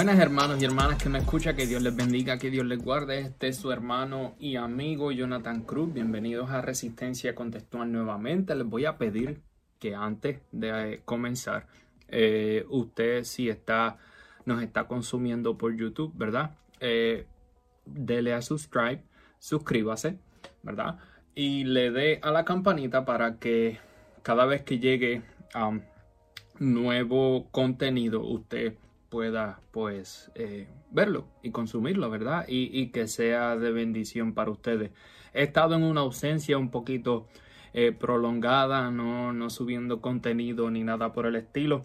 Buenas hermanos y hermanas que me escucha, que Dios les bendiga, que Dios les guarde. Este es su hermano y amigo Jonathan Cruz. Bienvenidos a Resistencia Contextual nuevamente. Les voy a pedir que antes de comenzar, eh, usted si está, nos está consumiendo por YouTube, ¿verdad? Eh, dele a subscribe, suscríbase, ¿verdad? Y le dé a la campanita para que cada vez que llegue nuevo contenido, usted pueda pues eh, verlo y consumirlo, ¿verdad? Y, que sea de bendición para ustedes. He estado en una ausencia un poquito eh, prolongada, no, no, subiendo contenido ni nada por el estilo,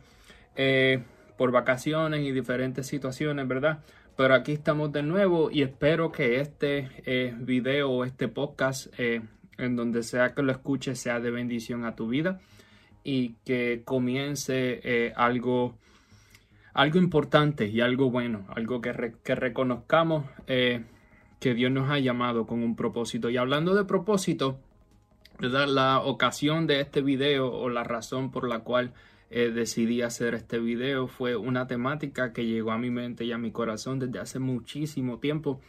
eh, por vacaciones y diferentes situaciones, ¿verdad? Pero aquí estamos de nuevo y espero que este video o este podcast, en donde sea que lo escuches, sea de bendición a tu vida y que comience algo algo importante y algo bueno, algo que, reconozcamos eh, que Dios nos ha llamado con un propósito. Y hablando de propósito, la ocasión de este video o la razón por la cual eh, decidí hacer este video fue una temática que llegó a mi mente y a mi corazón desde hace muchísimo tiempo.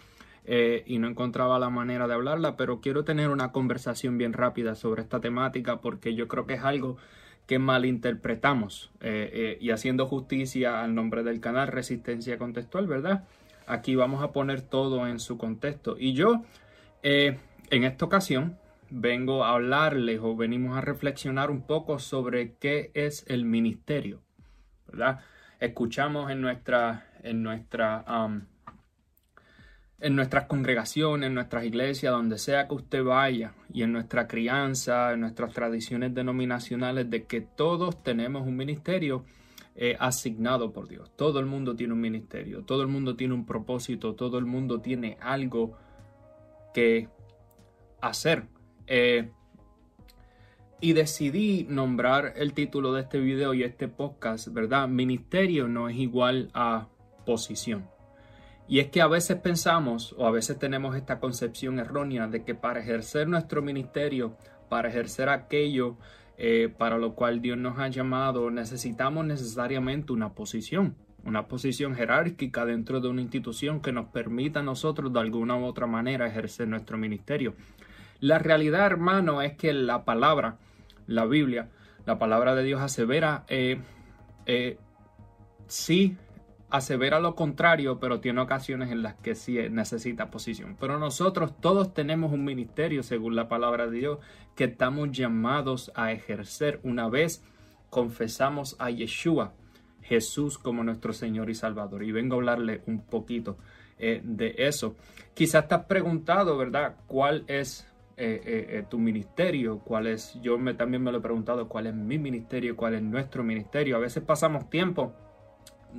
Eh, y no encontraba la manera de hablarla, pero quiero tener una conversación bien rápida sobre esta temática porque yo creo que es algo que malinterpretamos eh, eh, y haciendo justicia al nombre del canal Resistencia Contextual, ¿verdad? Aquí vamos a poner todo en su contexto. Y yo, eh, en esta ocasión, vengo a hablarles o venimos a reflexionar un poco sobre qué es el ministerio, ¿verdad? Escuchamos en nuestra, en nuestra en nuestras congregaciones, en nuestras iglesias, donde sea que usted vaya, y en nuestra crianza, en nuestras tradiciones denominacionales, de que todos tenemos un ministerio eh, asignado por Dios. Todo el mundo tiene un ministerio, todo el mundo tiene un propósito, todo el mundo tiene algo que hacer. Eh, y decidí nombrar el título de este video y este podcast, ¿verdad? Ministerio no es igual a posición. Y es que a veces pensamos o a veces tenemos esta concepción errónea de que para ejercer nuestro ministerio, para ejercer aquello eh, para lo cual Dios nos ha llamado, necesitamos necesariamente una posición, una posición jerárquica dentro de una institución que nos permita a nosotros de alguna u otra manera ejercer nuestro ministerio. La realidad, hermano, es que la palabra, la Biblia, la palabra de Dios asevera, eh, eh, sí asevera lo contrario, pero tiene ocasiones en las que sí necesita posición. Pero nosotros todos tenemos un ministerio, según la palabra de Dios, que estamos llamados a ejercer una vez confesamos a Yeshua, Jesús como nuestro Señor y Salvador. Y vengo a hablarle un poquito eh, de eso. Quizás has preguntado, ¿verdad? ¿Cuál es eh, eh, tu ministerio? ¿Cuál es? Yo me, también me lo he preguntado, ¿cuál es mi ministerio? ¿Cuál es nuestro ministerio? A veces pasamos tiempo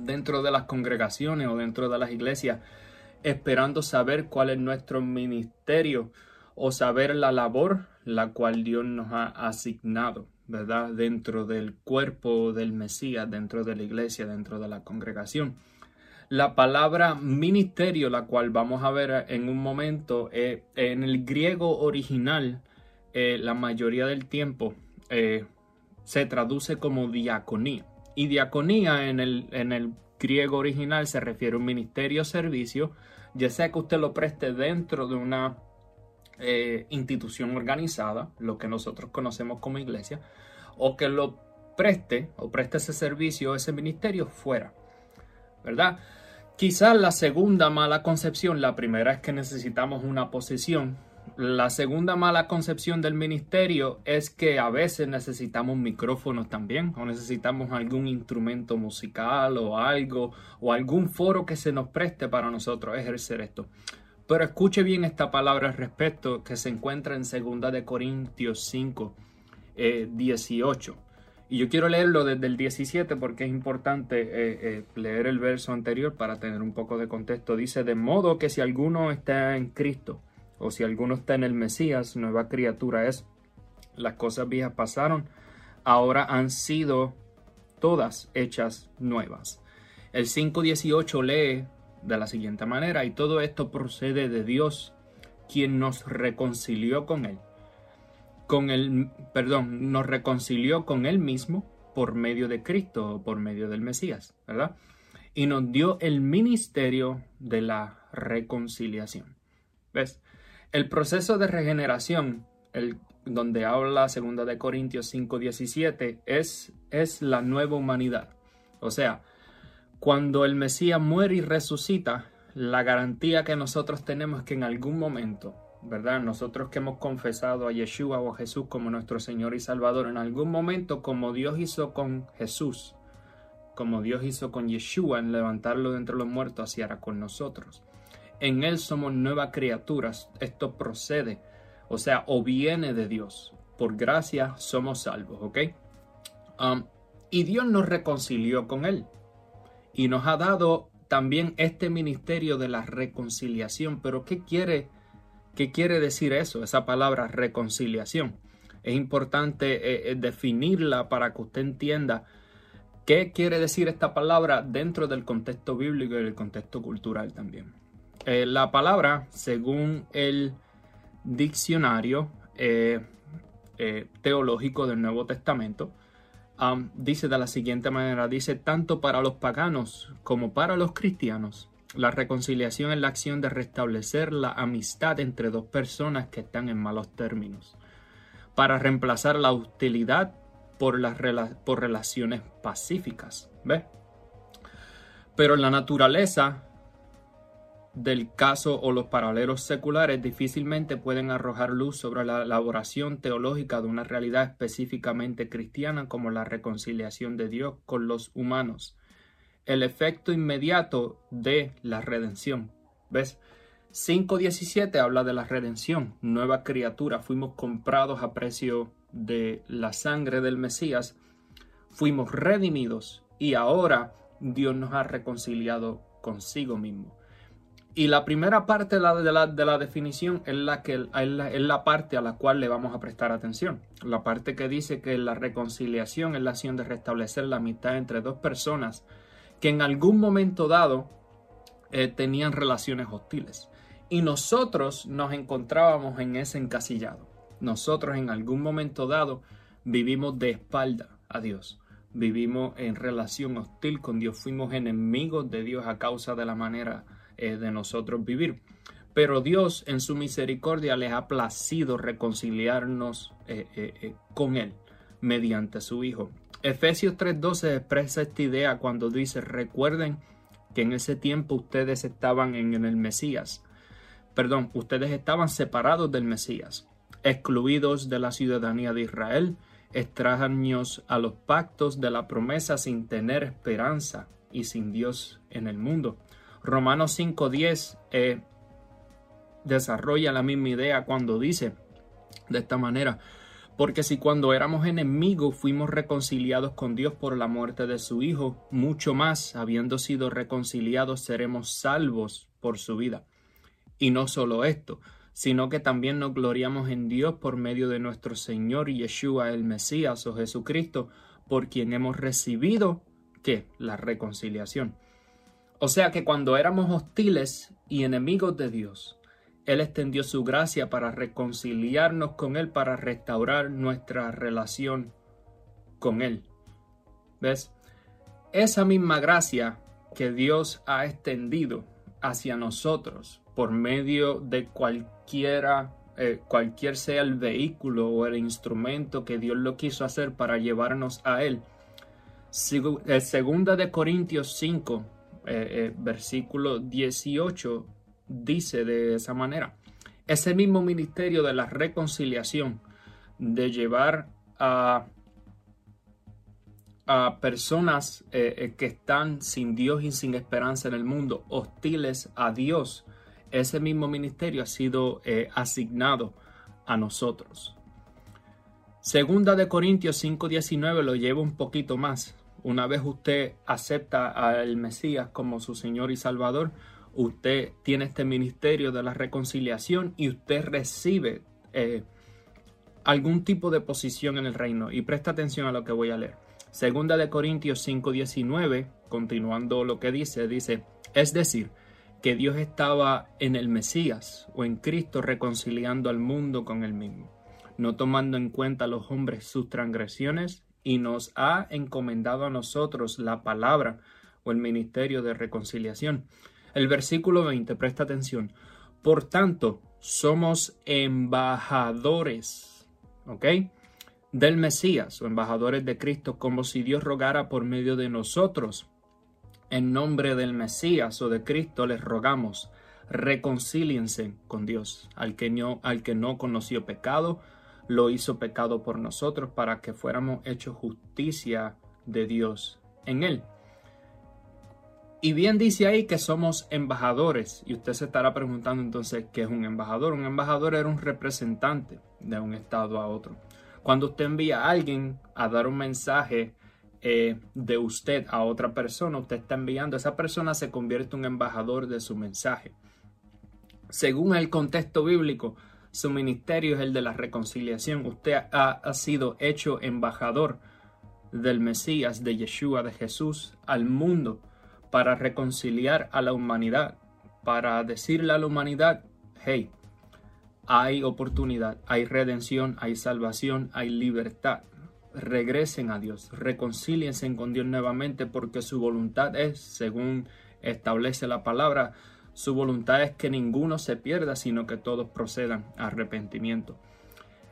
dentro de las congregaciones o dentro de las iglesias esperando saber cuál es nuestro ministerio o saber la labor la cual Dios nos ha asignado, ¿verdad? Dentro del cuerpo del Mesías, dentro de la iglesia, dentro de la congregación. La palabra ministerio, la cual vamos a ver en un momento, eh, en el griego original, eh, la mayoría del tiempo eh, se traduce como diaconía. Y diaconía en el, en el griego original se refiere a un ministerio o servicio, ya sea que usted lo preste dentro de una eh, institución organizada, lo que nosotros conocemos como iglesia, o que lo preste o preste ese servicio, ese ministerio fuera, ¿verdad? Quizás la segunda mala concepción, la primera es que necesitamos una posesión la segunda mala concepción del ministerio es que a veces necesitamos micrófonos también o necesitamos algún instrumento musical o algo o algún foro que se nos preste para nosotros ejercer esto. Pero escuche bien esta palabra al respecto que se encuentra en 2 de Corintios 5, 18. Eh, y yo quiero leerlo desde el 17 porque es importante eh, eh, leer el verso anterior para tener un poco de contexto. Dice, de modo que si alguno está en Cristo, o si alguno está en el Mesías, nueva criatura es. Las cosas viejas pasaron, ahora han sido todas hechas nuevas. El 5.18 lee de la siguiente manera, y todo esto procede de Dios, quien nos reconcilió con Él. Con el, perdón, nos reconcilió con Él mismo por medio de Cristo o por medio del Mesías, ¿verdad? y nos dio el ministerio de la reconciliación. ¿Ves? El proceso de regeneración, el, donde habla 2 de Corintios 5:17, es, es la nueva humanidad. O sea, cuando el Mesías muere y resucita, la garantía que nosotros tenemos es que en algún momento, ¿verdad? Nosotros que hemos confesado a Yeshua o a Jesús como nuestro Señor y Salvador, en algún momento, como Dios hizo con Jesús, como Dios hizo con Yeshua en levantarlo de entre los muertos, así hará con nosotros. En Él somos nuevas criaturas. Esto procede, o sea, o viene de Dios. Por gracia somos salvos, ¿ok? Um, y Dios nos reconcilió con Él. Y nos ha dado también este ministerio de la reconciliación. Pero ¿qué quiere, qué quiere decir eso, esa palabra reconciliación? Es importante eh, eh, definirla para que usted entienda ¿Qué quiere decir esta palabra dentro del contexto bíblico y el contexto cultural también? Eh, la palabra, según el diccionario eh, eh, teológico del Nuevo Testamento, dice de la siguiente manera, dice, tanto para los paganos como para los cristianos, la reconciliación es la acción de restablecer la amistad entre dos personas que están en malos términos, para reemplazar la hostilidad por, las por relaciones pacíficas. ¿Ves? Pero la naturaleza del caso o los paralelos seculares difícilmente pueden arrojar luz sobre la elaboración teológica de una realidad específicamente cristiana como la reconciliación de Dios con los humanos. El efecto inmediato de la redención. ¿Ves? 5.17 habla de la redención, nueva criatura, fuimos comprados a precio de la sangre del Mesías, fuimos redimidos y ahora Dios nos ha reconciliado consigo mismo. Y la primera parte de la, de la, definición es la, que, es la, es la parte a la cual le vamos a prestar atención. La parte que dice que la reconciliación es la acción de restablecer la amistad entre dos personas que en algún momento dado eh, tenían relaciones hostiles. Y nosotros nos encontrábamos en ese encasillado nosotros en algún momento dado vivimos de espalda a Dios. Vivimos en relación hostil con Dios. Fuimos enemigos de Dios a causa de la manera eh, de nosotros vivir. Pero Dios en su misericordia les ha placido reconciliarnos eh, eh, con Él mediante su Hijo. Efesios 3:12 expresa esta idea cuando dice, recuerden que en ese tiempo ustedes estaban en el Mesías. Perdón, ustedes estaban separados del Mesías excluidos de la ciudadanía de Israel, extraños a los pactos de la promesa sin tener esperanza y sin Dios en el mundo. Romanos 5.10 eh, desarrolla la misma idea cuando dice de esta manera, porque si cuando éramos enemigos fuimos reconciliados con Dios por la muerte de su Hijo, mucho más, habiendo sido reconciliados, seremos salvos por su vida. Y no solo esto, sino que también nos gloriamos en Dios por medio de nuestro Señor Yeshua el Mesías o Jesucristo, por quien hemos recibido ¿qué? la reconciliación. O sea que cuando éramos hostiles y enemigos de Dios, Él extendió su gracia para reconciliarnos con Él, para restaurar nuestra relación con Él. ¿Ves? Esa misma gracia que Dios ha extendido hacia nosotros por medio de cualquiera, eh, cualquier sea el vehículo o el instrumento que Dios lo quiso hacer para llevarnos a Él. Eh, segunda de Corintios 5, eh, versículo 18, dice de esa manera, ese mismo ministerio de la reconciliación, de llevar a a personas que están sin Dios y sin esperanza en el mundo, hostiles a Dios, ese mismo ministerio ha sido eh, asignado a nosotros. Segunda de Corintios 5:19 lo lleva un poquito más. Una vez usted acepta al Mesías como su Señor y Salvador, usted tiene este ministerio de la reconciliación y usted recibe eh, algún tipo de posición en el reino. Y presta atención a lo que voy a leer. Segunda de Corintios 5:19, continuando lo que dice, dice, es decir, que Dios estaba en el Mesías o en Cristo reconciliando al mundo con él mismo, no tomando en cuenta a los hombres sus transgresiones y nos ha encomendado a nosotros la palabra o el ministerio de reconciliación. El versículo 20, presta atención. Por tanto, somos embajadores, ¿ok? Del Mesías o embajadores de Cristo, como si Dios rogara por medio de nosotros. En nombre del Mesías o de Cristo les rogamos, reconcíliense con Dios. Al que no, al que no conoció pecado, lo hizo pecado por nosotros para que fuéramos hechos justicia de Dios en él. Y bien dice ahí que somos embajadores. Y usted se estará preguntando entonces qué es un embajador. Un embajador era un representante de un estado a otro. Cuando usted envía a alguien a dar un mensaje eh, de usted a otra persona, usted está enviando, esa persona se convierte en un embajador de su mensaje. Según el contexto bíblico, su ministerio es el de la reconciliación. Usted ha, sido hecho embajador del Mesías, de Yeshua, de Jesús, al mundo para reconciliar a la humanidad, para decirle a la humanidad, hey, hay oportunidad, hay redención, hay salvación, hay libertad. Regresen a Dios, reconcíliense con Dios nuevamente porque su voluntad es, según establece la palabra, su voluntad es que ninguno se pierda, sino que todos procedan a arrepentimiento.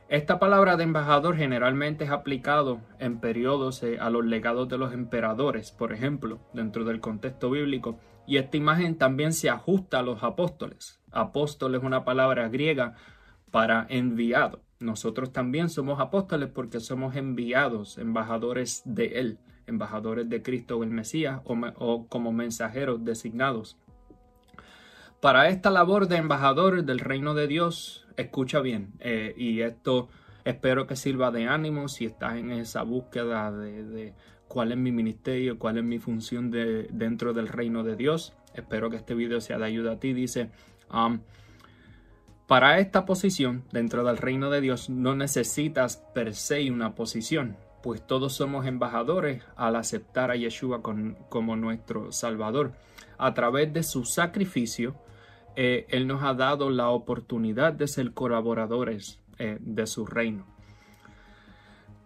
Esta palabra de embajador generalmente es aplicado en periodos eh, a los legados de los emperadores, por ejemplo, dentro del contexto bíblico, y esta imagen también se ajusta a los apóstoles. Apóstol es una palabra griega para enviado. Nosotros también somos apóstoles porque somos enviados, embajadores de Él, embajadores de Cristo o el Mesías o, o como mensajeros designados. Para esta labor de embajador del reino de Dios, escucha bien, eh, y esto espero que sirva de ánimo si estás en esa búsqueda de, cuál es mi ministerio, cuál es mi función de, dentro del reino de Dios. Espero que este video sea de ayuda a ti. Dice, um, para esta posición dentro del reino de Dios no necesitas per se una posición, pues todos somos embajadores al aceptar a Yeshua como nuestro Salvador. A través de su sacrificio, eh, Él nos ha dado la oportunidad de ser colaboradores eh, de su reino.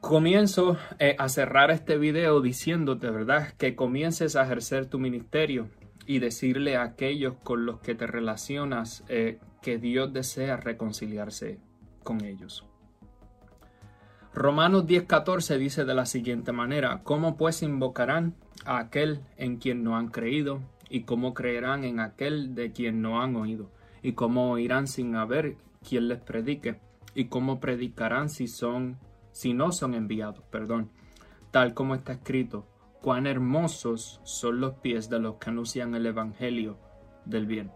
Comienzo eh, a cerrar este video diciéndote, ¿verdad?, que comiences a ejercer tu ministerio y decirle a aquellos con los que te relacionas que Dios desea reconciliarse con ellos. Romanos 10:14 dice de la siguiente manera, ¿cómo pues invocarán a aquel en quien no han creído? Y cómo creerán en aquel de quien no han oído, y cómo oirán sin haber quien les predique, y cómo predicarán si son si no son enviados, perdón, tal como está escrito, cuán hermosos son los pies de los que anuncian el evangelio del bien.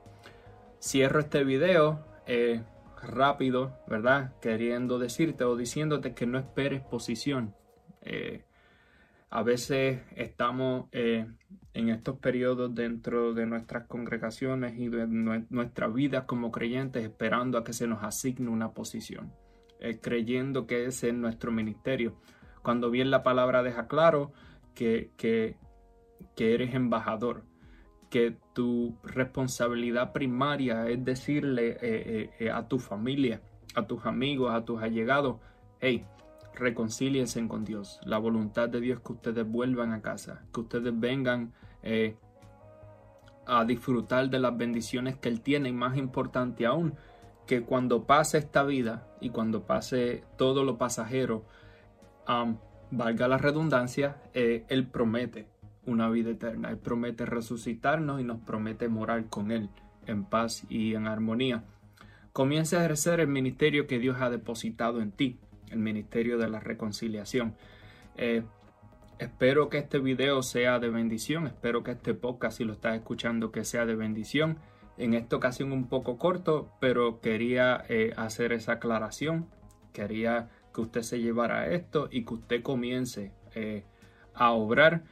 Cierro este video eh, rápido, ¿verdad? Queriendo decirte o diciéndote que no esperes posición. Eh, a veces estamos eh, en estos periodos dentro de nuestras congregaciones y de nuestra vida como creyentes esperando a que se nos asigne una posición, eh, creyendo que ese es nuestro ministerio. Cuando bien la palabra deja claro que, eres embajador, que tu responsabilidad primaria es decirle eh, a tu familia, a tus amigos, a tus allegados, hey, reconcíliense con Dios. La voluntad de Dios es que ustedes vuelvan a casa, que ustedes vengan eh, a disfrutar de las bendiciones que Él tiene y más importante aún, que cuando pase esta vida y cuando pase todo lo pasajero, valga la redundancia, eh, Él promete una vida eterna, Él promete resucitarnos y nos promete morar con Él en paz y en armonía. Comienza a ejercer el ministerio que Dios ha depositado en ti el Ministerio de la Reconciliación. Eh, espero que este video sea de bendición, espero que este podcast, si lo estás escuchando, que sea de bendición. En esta ocasión un poco corto, pero quería eh, hacer esa aclaración, quería que usted se llevara esto y que usted comience eh, a obrar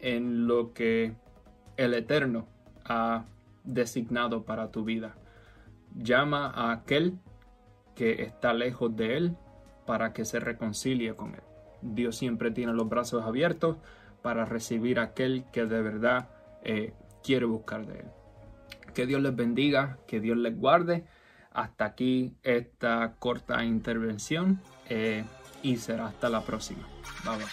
en lo que el Eterno ha designado para tu vida. Llama a aquel que está lejos de él para que se reconcilie con Él. Dios siempre tiene los brazos abiertos para recibir a aquel que de verdad eh, quiere buscar de Él. Que Dios les bendiga, que Dios les guarde. Hasta aquí esta corta intervención eh, y será hasta la próxima. Bye bye.